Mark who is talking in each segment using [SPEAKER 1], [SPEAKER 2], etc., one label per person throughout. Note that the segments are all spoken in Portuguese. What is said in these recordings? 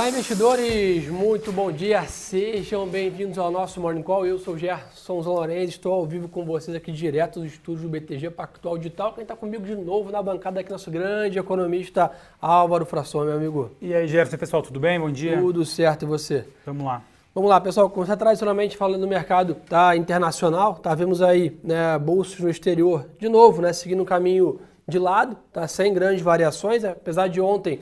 [SPEAKER 1] Olá, investidores! Muito bom dia! Sejam bem-vindos ao nosso Morning Call. Eu sou o Gerson Lourenço, estou ao vivo com vocês aqui direto dos estúdios do BTG Pactual Digital. Quem está comigo de novo na bancada aqui, nosso grande economista Álvaro Fração, meu amigo.
[SPEAKER 2] E aí, Gerson, pessoal, tudo bem? Bom dia.
[SPEAKER 1] Tudo certo, e você?
[SPEAKER 2] Vamos lá.
[SPEAKER 1] Vamos lá, pessoal. Começar tradicionalmente falando do mercado tá, internacional, tá? Vemos aí né, bolsas no exterior, de novo, né, seguindo um caminho de lado, tá? Sem grandes variações, apesar de ontem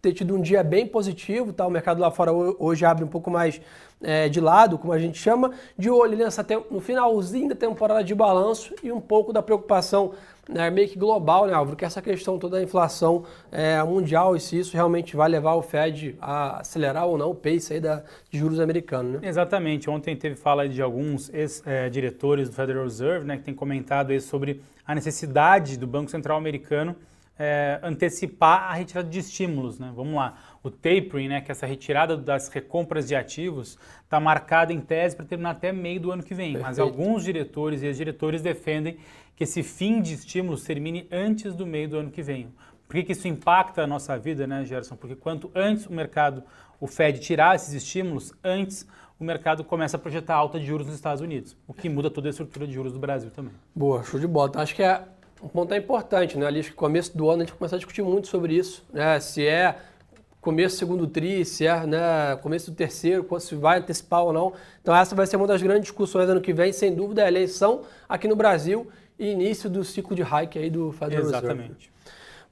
[SPEAKER 1] ter tido um dia bem positivo, tá? O mercado lá fora hoje abre um pouco mais é, de lado, como a gente chama, de olho nessa no finalzinho da temporada de balanço e um pouco da preocupação né, meio que global, né, Álvaro? Que essa questão toda da inflação é, mundial e se isso realmente vai levar o Fed a acelerar ou não o pace aí da, de juros americanos, né?
[SPEAKER 2] Exatamente. Ontem teve fala de alguns ex-diretores é, do Federal Reserve, né, que têm comentado aí sobre a necessidade do Banco Central americano é, antecipar a retirada de estímulos. Né? Vamos lá, o tapering, né, que é essa retirada das recompras de ativos, está marcada em tese para terminar até meio do ano que vem. Perfeito. Mas alguns diretores e ex-diretores defendem que esse fim de estímulos termine antes do meio do ano que vem. Por que, que isso impacta a nossa vida, né, Gerson? Porque quanto antes o mercado, o Fed tirar esses estímulos, antes o mercado começa a projetar alta de juros nos Estados Unidos, o que muda toda a estrutura de juros do Brasil também.
[SPEAKER 1] Boa, show de bola. Então, acho que é um ponto é importante, né? Ali, no começo do ano a gente começou a discutir muito sobre isso, né? Se é começo do segundo tri, se é né, começo do terceiro, se vai antecipar ou não. Então essa vai ser uma das grandes discussões ano que vem, sem dúvida, é a eleição aqui no Brasil e início do ciclo de hike aí do Federal
[SPEAKER 2] Reserve. Exatamente.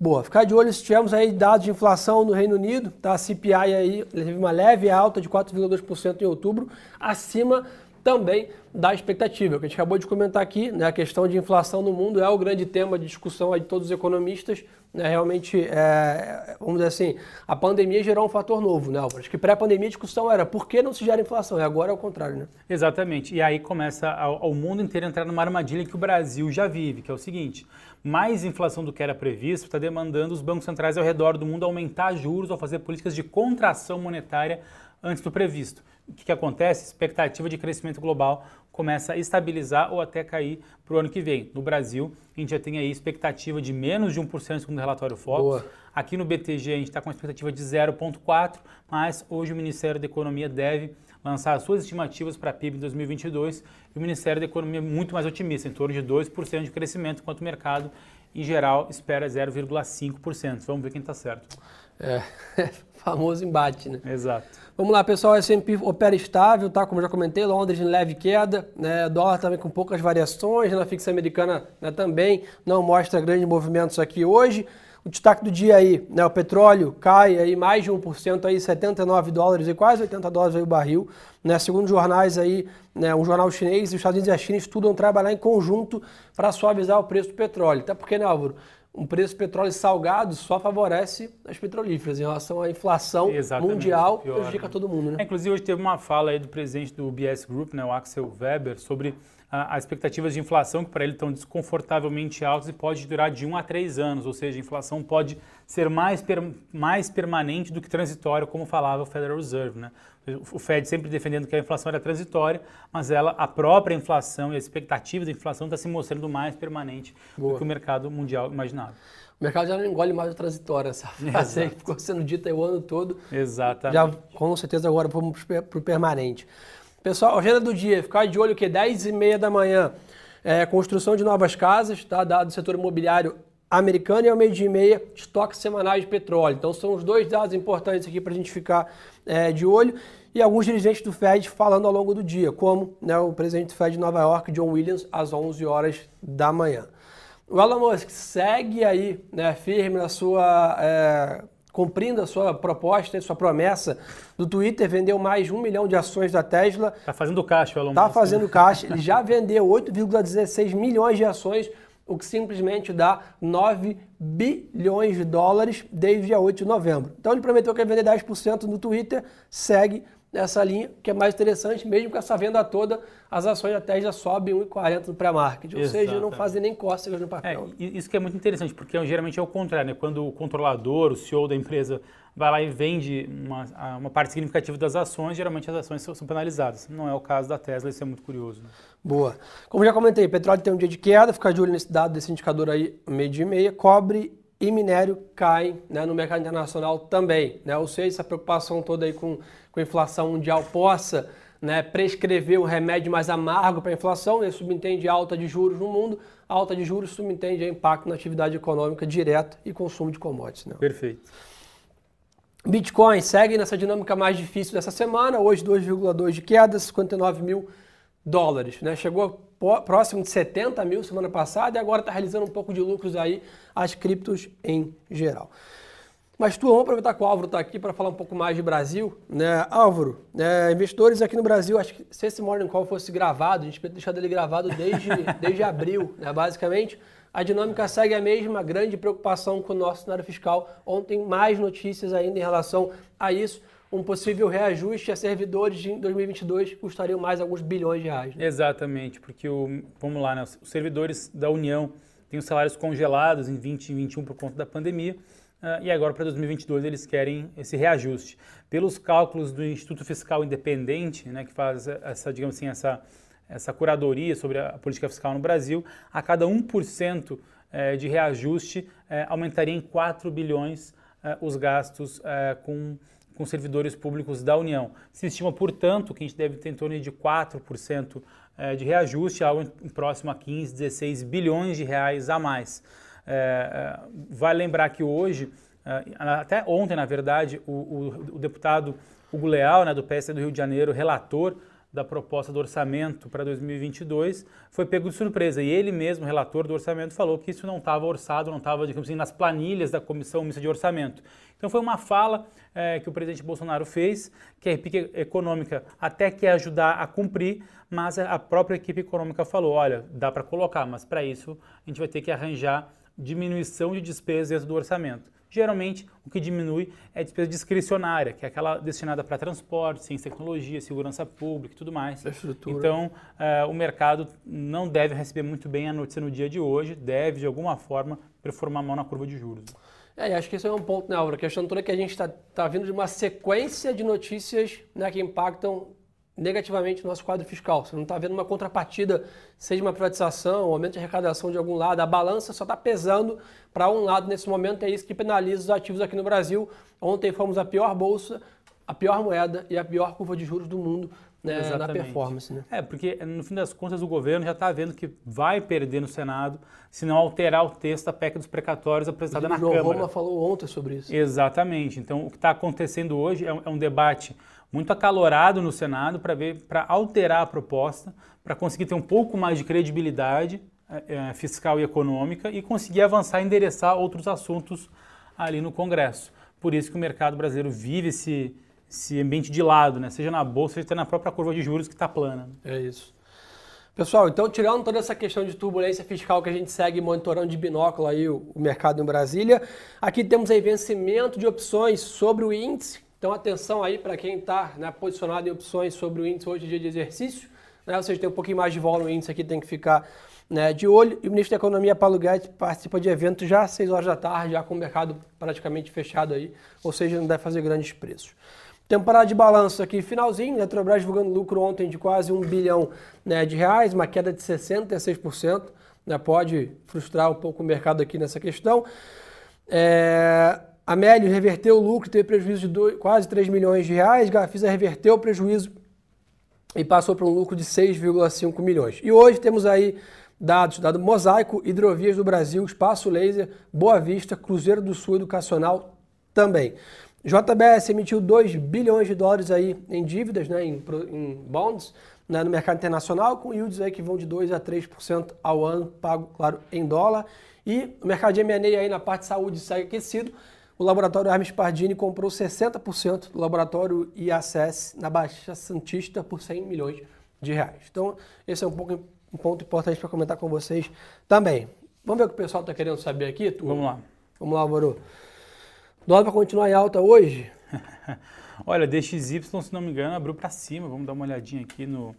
[SPEAKER 1] Boa, ficar de olho se tivermos aí dados de inflação no Reino Unido, tá? A CPI aí teve uma leve alta de 4,2% em outubro, acima também da expectativa. O que a gente acabou de comentar aqui, né, a questão de inflação no mundo é o grande tema de discussão de todos os economistas. Né, realmente, é, vamos dizer assim, a pandemia gerou um fator novo, né, Álvaro? Acho que pré-pandemia a discussão era por que não se gera inflação? E agora é o contrário, né?
[SPEAKER 2] Exatamente. E aí começa ao, mundo inteiro entrar numa armadilha que o Brasil já vive, que é o seguinte: mais inflação do que era previsto está demandando os bancos centrais ao redor do mundo aumentar juros ou fazer políticas de contração monetária antes do previsto. O que, que acontece? Expectativa de crescimento global começa a estabilizar ou até cair para o ano que vem. No Brasil, a gente já tem aí expectativa de menos de 1% segundo o relatório Focus. Aqui no BTG a gente está com expectativa de 0,4%, mas hoje o Ministério da Economia deve lançar as suas estimativas para a PIB em 2022 e o Ministério da Economia é muito mais otimista, em torno de 2% de crescimento, enquanto o mercado, em geral, espera 0,5%. Vamos ver quem está certo.
[SPEAKER 1] É, famoso embate, né?
[SPEAKER 2] Exato.
[SPEAKER 1] Vamos lá, pessoal, S&P opera estável, tá? Como já comentei, Londres em leve queda, né? Dólar também com poucas variações, na fixa americana né, também não mostra grandes movimentos aqui hoje. O destaque do dia aí, né, o petróleo cai aí mais de 1%, aí 79 dólares e quase 80 dólares aí o barril. Né, segundo jornais aí, né, um jornal chinês, os Estados Unidos e a China estudam trabalhar em conjunto para suavizar o preço do petróleo. Até porque, né, Álvaro, um preço de petróleo salgado só favorece as petrolíferas em relação à inflação Exatamente, mundial, pior, prejudica né? todo mundo, né?
[SPEAKER 2] É, inclusive hoje teve uma fala aí do presidente do BS Group, né, o Axel Weber, sobre as expectativas de inflação que para ele estão desconfortavelmente altas e pode durar de 1 a 3 anos, ou seja, a inflação pode ser mais, per, mais permanente do que transitória, como falava o Federal Reserve. Né? O Fed sempre defendendo que a inflação era transitória, mas ela, a própria inflação e a expectativa da inflação está se mostrando mais permanente Boa. do que o mercado mundial imaginava.
[SPEAKER 1] O mercado já não engole mais a transitória, essa frase aí que ficou sendo dita o ano todo.
[SPEAKER 2] Exatamente.
[SPEAKER 1] Já com certeza agora vamos para o permanente. Pessoal, agenda do dia, ficar de olho que 10 e meia da manhã, é, construção de novas casas, tá? Dado do setor imobiliário americano e ao meio dia e meia, estoques semanais de petróleo. Então são os dois dados importantes aqui para a gente ficar é, de olho. E alguns dirigentes do Fed falando ao longo do dia, como né, o presidente do Fed de Nova York, John Williams, às 11 horas da manhã. O Elon Musk segue aí né, firme na sua é, cumprindo a sua proposta, a sua promessa do Twitter, vendeu mais de um milhão de ações da Tesla.
[SPEAKER 2] Está fazendo caixa, Elon
[SPEAKER 1] Está né? fazendo caixa. Ele já vendeu 8,16 milhões de ações, o que simplesmente dá 9 bilhões de dólares desde dia 8 de novembro. Então ele prometeu que ia vender 10% no Twitter, segue nessa linha, que é mais interessante, mesmo com essa venda toda, as ações da Tesla sobem 1,40 no pré-market, ou Exatamente. seja, não fazem nem cócegas no papel.
[SPEAKER 2] É, isso que é muito interessante, porque geralmente é o contrário, né? quando o controlador, o CEO da empresa vai lá e vende uma, uma parte significativa das ações, geralmente as ações são, são penalizadas. Não é o caso da Tesla, isso é muito curioso. Né?
[SPEAKER 1] Boa. Como já comentei, petróleo tem um dia de queda, ficar de olho nesse dado desse indicador aí, meio dia e meia, cobre e minério caem né, no mercado internacional também. Né? Ou seja, essa preocupação toda aí com, com a inflação mundial possa né, prescrever um remédio mais amargo para a inflação, isso subentende alta de juros no mundo, alta de juros subentende impacto na atividade econômica direta e consumo de commodities. Né?
[SPEAKER 2] Perfeito.
[SPEAKER 1] Bitcoin segue nessa dinâmica mais difícil dessa semana, hoje 2,2 de queda, 59 mil dólares. Né? Chegou próximo de 70 mil semana passada e agora está realizando um pouco de lucros aí as criptos em geral. Mas tu, vamos aproveitar que o Álvaro está aqui para falar um pouco mais de Brasil. Né? Álvaro, né, investidores aqui no Brasil, acho que se esse Morning Call fosse gravado, a gente podia deixar ele gravado desde, desde abril, né, basicamente. A dinâmica segue a mesma, grande preocupação com o nosso cenário fiscal. Ontem, mais notícias ainda em relação a isso um possível reajuste a servidores em 2022 custariam mais alguns bilhões de reais.
[SPEAKER 2] Né? Exatamente, porque o, vamos lá, né, os servidores da União têm os salários congelados em 20 e 21 por conta da pandemia. Uh, e agora para 2022 eles querem esse reajuste. Pelos cálculos do Instituto Fiscal Independente, né, que faz essa, digamos assim, essa, essa curadoria sobre a política fiscal no Brasil, a cada 1% eh, de reajuste eh, aumentaria em 4 bilhões eh, os gastos com com servidores públicos da União. Se estima, portanto, que a gente deve ter em torno de 4% eh, de reajuste, algo próximo a 15, 16 bilhões de reais a mais. É, vale lembrar que hoje, até ontem, na verdade, o, o, o deputado Hugo Leal, né, do PSD do Rio de Janeiro, relator da proposta do orçamento para 2022 foi pego de surpresa. E ele mesmo, relator do orçamento, falou que isso não estava orçado, não estava, digamos assim, nas planilhas da Comissão Mista de Orçamento. Então foi uma fala é, que o presidente Bolsonaro fez, que a equipe econômica até quer ajudar a cumprir, mas a própria equipe econômica falou, olha, dá para colocar, mas para isso a gente vai ter que arranjar diminuição de despesas dentro do orçamento. Geralmente, o que diminui é a despesa discricionária, que é aquela destinada para transporte, ciência e tecnologia, segurança pública e tudo mais. Então, uh, o mercado não deve receber muito bem a notícia no dia de hoje, deve, de alguma forma, performar mão na curva de juros.
[SPEAKER 1] É, acho que esse é um ponto, né, Álvaro? A questão toda é que a gente está tá vindo de uma sequência de notícias né, que impactam negativamente o nosso quadro fiscal. Você não está vendo uma contrapartida, seja uma privatização, um aumento de arrecadação de algum lado. A balança só está pesando para um lado nesse momento. É isso que penaliza os ativos aqui no Brasil. Ontem fomos a pior bolsa, a pior moeda e a pior curva de juros do mundo né, na performance. Né?
[SPEAKER 2] É, porque no fim das contas o governo já está vendo que vai perder no Senado se não alterar o texto da PEC dos precatórios apresentada na
[SPEAKER 1] João
[SPEAKER 2] Câmara.
[SPEAKER 1] O Roma falou ontem sobre isso.
[SPEAKER 2] Exatamente. Então o que está acontecendo hoje é um, é um debate muito acalorado no Senado para ver, para alterar a proposta, para conseguir ter um pouco mais de credibilidade é, fiscal e econômica e conseguir avançar e endereçar outros assuntos ali no Congresso. Por isso que o mercado brasileiro vive esse, esse ambiente de lado, né? seja na bolsa, seja na própria curva de juros que está plana.
[SPEAKER 1] É isso. Pessoal, então tirando toda essa questão de turbulência fiscal que a gente segue monitorando de binóculo aí o, o mercado em Brasília, aqui temos aí vencimento de opções sobre o índice então, atenção aí para quem está né, posicionado em opções sobre o índice hoje, dia de exercício. Né, ou seja, tem um pouquinho mais de volume no índice aqui, tem que ficar né, de olho. E o ministro da Economia, Paulo Guedes, participa de evento já às 6 horas da tarde, já com o mercado praticamente fechado aí. Ou seja, não deve fazer grandes preços. Temporada de balanço aqui, finalzinho, Eletrobras divulgando lucro ontem de quase 1 bilhão né, de reais, uma queda de 66%, né, pode frustrar um pouco o mercado aqui nessa questão. É, a Mélio reverteu o lucro, teve prejuízo de dois, quase 3 milhões de reais. Gafisa reverteu o prejuízo e passou para um lucro de 6,5 milhões. E hoje temos aí dados, dado Mosaico, Hidrovias do Brasil, Espaço Laser, Boa Vista, Cruzeiro do Sul Educacional também. JBS emitiu 2 bilhões de dólares aí em dívidas, né, em, em bonds, né, no mercado internacional, com yields aí que vão de 2 a 3% ao ano, pago, claro, em dólar. E o mercado de M&A aí na parte de saúde segue aquecido o laboratório Hermes Pardini comprou 60% do laboratório IACS na Baixa Santista por 100 milhões de reais. Então, esse é um, pouco, um ponto importante para comentar com vocês também. Vamos ver o que o pessoal está querendo saber aqui?
[SPEAKER 2] Tu? Vamos lá.
[SPEAKER 1] Vamos lá, Álvaro. Dólar vai continuar em alta hoje?
[SPEAKER 2] Olha, DXY, se não me engano, abriu para cima. Vamos dar uma olhadinha aqui no,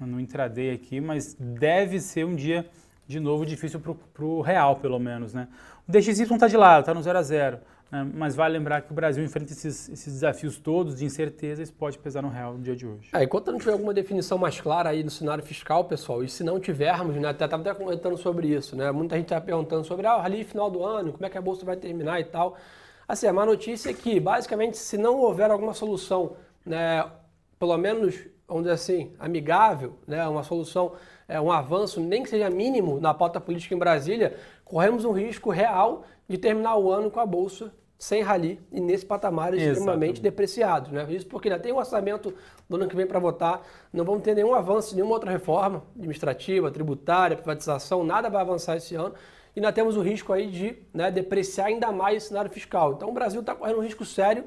[SPEAKER 2] no intraday aqui, mas deve ser um dia de novo difícil para o real, pelo menos, né? O DXY está de lado, está no 0 a 0. Né? mas vale lembrar que o Brasil enfrenta esses, esses, desafios todos de incerteza, isso pode pesar no real no dia de hoje.
[SPEAKER 1] É, enquanto não tiver alguma definição mais clara aí no cenário fiscal, pessoal, e se não tivermos, né, até estava até comentando sobre isso, né? Muita gente está perguntando sobre ah, ali final do ano, como é que a bolsa vai terminar e tal. Assim, a má notícia é que, basicamente, se não houver alguma solução, né, pelo menos, vamos dizer assim, amigável, né, uma solução, é, um avanço, nem que seja mínimo na pauta política em Brasília, corremos um risco real de terminar o ano com a Bolsa sem rally e nesse patamar extremamente depreciado. Né? Isso porque já tem um orçamento do ano que vem para votar, não vamos ter nenhum avanço, nenhuma outra reforma administrativa, tributária, privatização, nada vai avançar esse ano e nós temos o risco aí de né, depreciar ainda mais o cenário fiscal. Então o Brasil está correndo um risco sério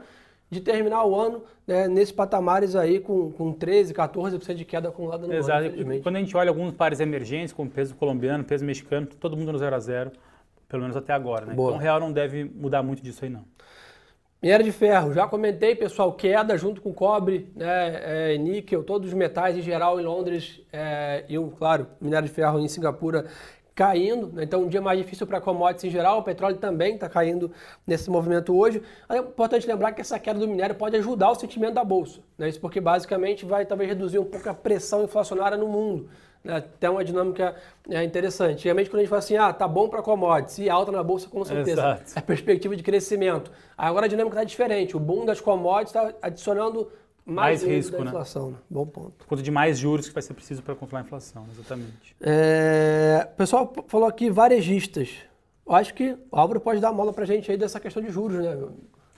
[SPEAKER 1] de terminar o ano né, nesses patamares aí com, com 13%, 14% de queda acumulada no
[SPEAKER 2] Exato.
[SPEAKER 1] ano. Exato.
[SPEAKER 2] Quando a gente olha alguns pares emergentes, como peso colombiano, peso mexicano, todo mundo no zero a zero, pelo menos até agora. Né? Então o real não deve mudar muito disso aí não.
[SPEAKER 1] Minério de ferro, já comentei, pessoal, queda junto com cobre, né, é, níquel, todos os metais em geral em Londres é, e, claro, minério de ferro em Singapura caindo, né? então um dia mais difícil para commodities em geral, o petróleo também está caindo nesse movimento hoje. É importante lembrar que essa queda do minério pode ajudar o sentimento da bolsa, né? isso porque basicamente vai talvez reduzir um pouco a pressão inflacionária no mundo. Né? Tem uma dinâmica é, interessante. Antigamente quando a gente fala assim, ah, tá bom para commodities e alta na bolsa com certeza, Exato. é perspectiva de crescimento. Agora a dinâmica está diferente, o boom das commodities está adicionando mais, mais risco, da né? inflação, né? Bom ponto.
[SPEAKER 2] Por conta de mais juros que vai ser preciso para controlar a inflação, exatamente.
[SPEAKER 1] É... O pessoal falou aqui varejistas. Eu acho que o Álvaro pode dar uma mola para a gente aí dessa questão de juros, né?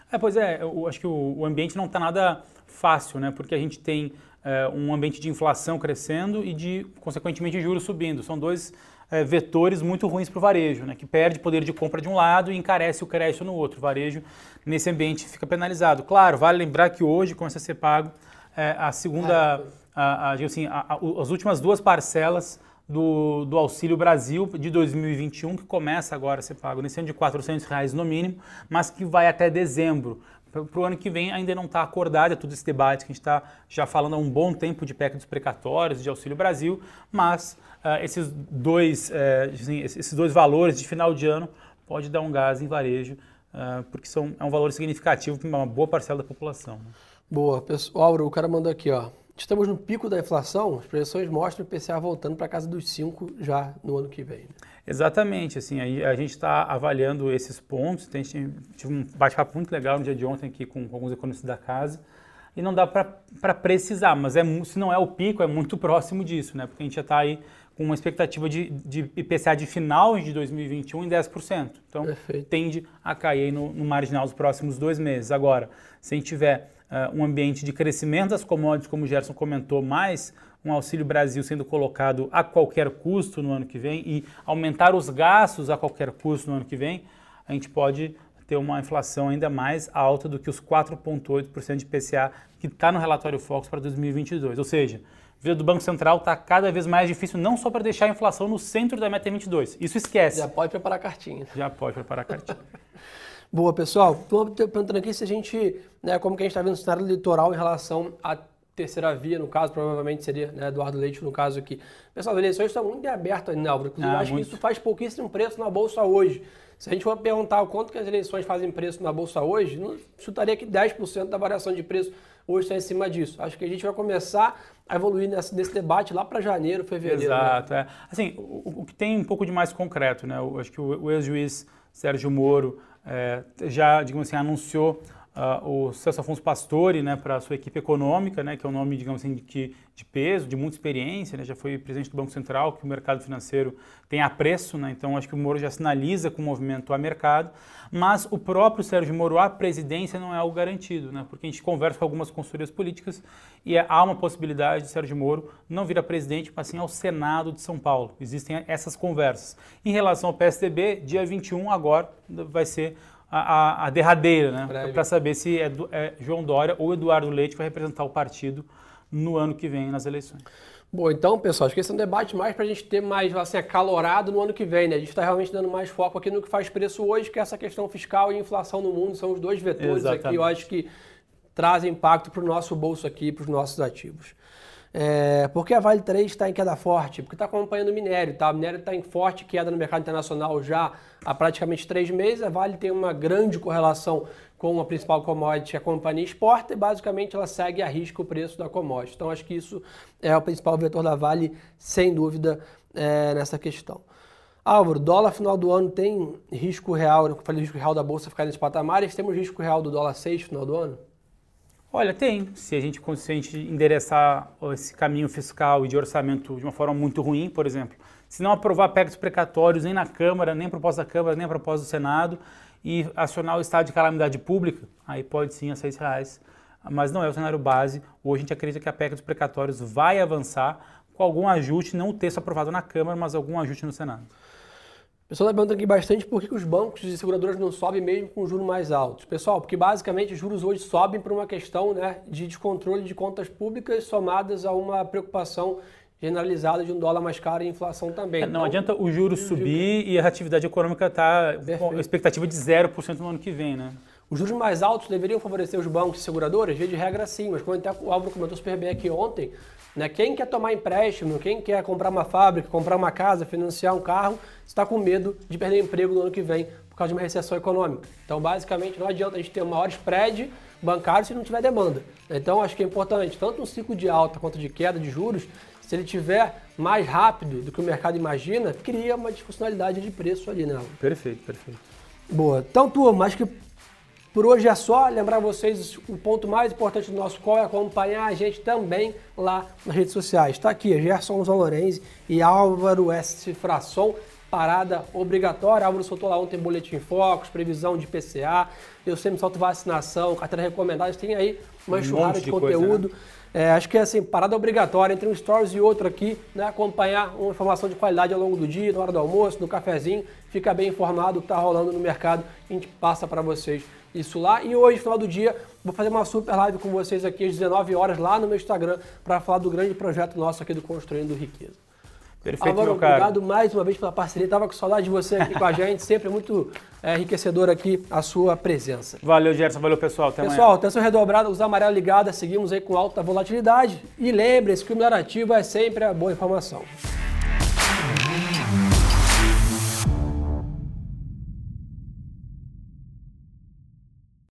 [SPEAKER 2] É, pois é, eu acho que o ambiente não está nada fácil, né? Porque a gente tem é, um ambiente de inflação crescendo e de, consequentemente, juros subindo. São dois é, vetores muito ruins para o varejo, né, que perde poder de compra de um lado e encarece o crédito no outro. O varejo, nesse ambiente, fica penalizado. Claro, vale lembrar que hoje começa a ser pago é, a segunda, a, a, assim, a, as últimas duas parcelas do, do, Auxílio Brasil de 2021, que começa agora a ser pago nesse ano de 400 reais no mínimo, mas que vai até dezembro. Para o ano que vem ainda não está acordado, é todo esse debate que a gente está já falando há um bom tempo de PEC dos precatórios, de Auxílio Brasil, mas uh, esses, dois, uh, esses dois valores de final de ano pode dar um gás em varejo, uh, porque são, é um valor significativo para uma boa parcela da população. Né?
[SPEAKER 1] Boa. Pessoal, o cara mandou aqui, ó. Estamos no pico da inflação, as projeções mostram o IPCA voltando para casa dos 5 já no ano que vem. Né?
[SPEAKER 2] Exatamente, assim, a, a gente está avaliando esses pontos, a gente tive um bate-papo muito legal no dia de ontem aqui com, com alguns economistas da casa, e não dá para precisar, mas é, se não é o pico, é muito próximo disso, né? Porque a gente já está aí com uma expectativa de, de, IPCA de final de 2021 em 10%. Então, Perfeito. tende a cair no, no marginal dos próximos dois meses. Agora, se a gente tiver um ambiente de crescimento das commodities, como o Gerson comentou, mais um Auxílio Brasil sendo colocado a qualquer custo no ano que vem e aumentar os gastos a qualquer custo no ano que vem, a gente pode ter uma inflação ainda mais alta do que os 4,8% de IPCA que está no relatório Fox para 2022. Ou seja, a vida do Banco Central está cada vez mais difícil, não só para deixar a inflação no centro da meta 22. Isso esquece.
[SPEAKER 1] Já pode preparar a cartinha.
[SPEAKER 2] Já pode preparar a cartinha.
[SPEAKER 1] Boa, pessoal. Estou perguntando aqui se a gente, né, como que a gente está vendo o cenário litoral em relação à terceira via, no caso, provavelmente seria né, Eduardo Leite, no caso aqui. Pessoal, as eleições estão muito abertas, né, Álvaro? Inclusive, ah, eu acho muito. que isso faz pouquíssimo preço na Bolsa hoje. Se a gente for perguntar o quanto que as eleições fazem preço na Bolsa hoje, não chutaria que 10% da variação de preço hoje está em cima disso. Acho que a gente vai começar a evoluir nesse, nesse debate lá para janeiro, fevereiro.
[SPEAKER 2] Né? Exato. Né? É. Assim, o, o, que tem um pouco de mais concreto, né? Eu acho que o, o ex-juiz Sérgio Moro é, já, digamos assim, anunciou uh, o Celso Afonso Pastore né, para a sua equipe econômica, né, que é um nome, digamos assim, de, de peso, de muita experiência, né, já foi presidente do Banco Central, que o mercado financeiro tem apreço, né, então acho que o Moro já sinaliza com o movimento a mercado, mas o próprio Sérgio Moro, a presidência, não é algo garantido, né, porque a gente conversa com algumas consultorias políticas e é, há uma possibilidade de Sérgio Moro não vir a presidente, mas sim ao Senado de São Paulo. Existem essas conversas. Em relação ao PSDB, dia 21 agora vai ser a, a, derradeira, né? Para saber se é, é, João Dória ou Eduardo Leite que vai representar o partido no ano que vem nas eleições.
[SPEAKER 1] Bom, então, pessoal, acho que esse é um debate mais para a gente ter mais assim, acalorado no ano que vem, né? A gente está realmente dando mais foco aqui no que faz preço hoje, que é essa questão fiscal e inflação no mundo, são os dois vetores Exatamente. aqui, eu acho que trazem impacto para o nosso bolso aqui, para os nossos ativos. É, por que a Vale 3 está em queda forte? Porque está acompanhando o minério, tá? O minério está em forte queda no mercado internacional já há praticamente três meses. A Vale tem uma grande correlação com a principal commodity a companhia exporta e basicamente ela segue a risco o preço da commodity. Então acho que isso é o principal vetor da Vale, sem dúvida, é, nessa questão. Álvaro, dólar final do ano tem risco real, eu falei risco real da bolsa ficar nesse patamar, temos risco real do dólar 6 final do ano?
[SPEAKER 2] Olha, tem. Se a gente, gente endereçar esse caminho fiscal e de orçamento de uma forma muito ruim, por exemplo, se não aprovar PECs precatórios nem na Câmara, nem proposta da Câmara, nem proposta do Senado, e acionar o estado de calamidade pública, aí pode sim a seis reais. Mas não é o cenário base. Hoje a gente acredita que a PEC dos precatórios vai avançar com algum ajuste, não o texto aprovado na Câmara, mas algum ajuste no Senado.
[SPEAKER 1] O pessoal está perguntando aqui bastante por que, os bancos e seguradoras não sobem mesmo com juros mais altos. Pessoal, porque basicamente os juros hoje sobem por uma questão né, de descontrole de contas públicas somadas a uma preocupação generalizada de um dólar mais caro e inflação também. É,
[SPEAKER 2] não então, adianta o juros subir e a atividade econômica está com expectativa de 0% no ano que vem, né?
[SPEAKER 1] Os juros mais altos deveriam favorecer os bancos e seguradoras? Via de regra, sim, mas como até o Álvaro comentou super bem aqui ontem, né, quem quer tomar empréstimo, quem quer comprar uma fábrica, comprar uma casa, financiar um carro, está com medo de perder emprego no ano que vem por causa de uma recessão econômica. Então, basicamente, não adianta a gente ter um maior spread bancário se não tiver demanda. Então, acho que é importante, tanto um ciclo de alta quanto de queda de juros, se ele tiver mais rápido do que o mercado imagina, cria uma disfuncionalidade de preço ali, né?
[SPEAKER 2] Perfeito, perfeito.
[SPEAKER 1] Boa. Então, turma, acho que por hoje é só. Lembrar vocês o ponto mais importante do nosso call é acompanhar a gente também lá nas redes sociais. Está aqui, Gerson Zalorenzi e Álvaro S. Frasson. Parada obrigatória. Álvaro soltou lá ontem boletim focos, previsão de PCA. Eu sempre solto vacinação, carteira recomendada. Tem aí uma enxurrada um de, de, conteúdo. Coisa, né? É, acho que é assim, parada obrigatória entre um stories e outro aqui, né? Acompanhar uma informação de qualidade ao longo do dia, na hora do almoço, no cafezinho, fica bem informado do que está rolando no mercado, a gente passa para vocês isso lá. E hoje, final do dia, vou fazer uma super live com vocês aqui às 19 horas lá no meu Instagram para falar do grande projeto nosso aqui do Construindo Riqueza.
[SPEAKER 2] Perfeito, Álvaro, meu caro.
[SPEAKER 1] obrigado mais uma vez pela parceria. Tava com saudade de você aqui com a gente. Sempre muito é, enriquecedor aqui a sua presença.
[SPEAKER 2] Valeu, Gerson. Valeu, pessoal. Até
[SPEAKER 1] pessoal, atenção redobrada, os amarelo ligada. Seguimos aí com alta volatilidade. E lembre-se que o melhor ativo é sempre a boa informação.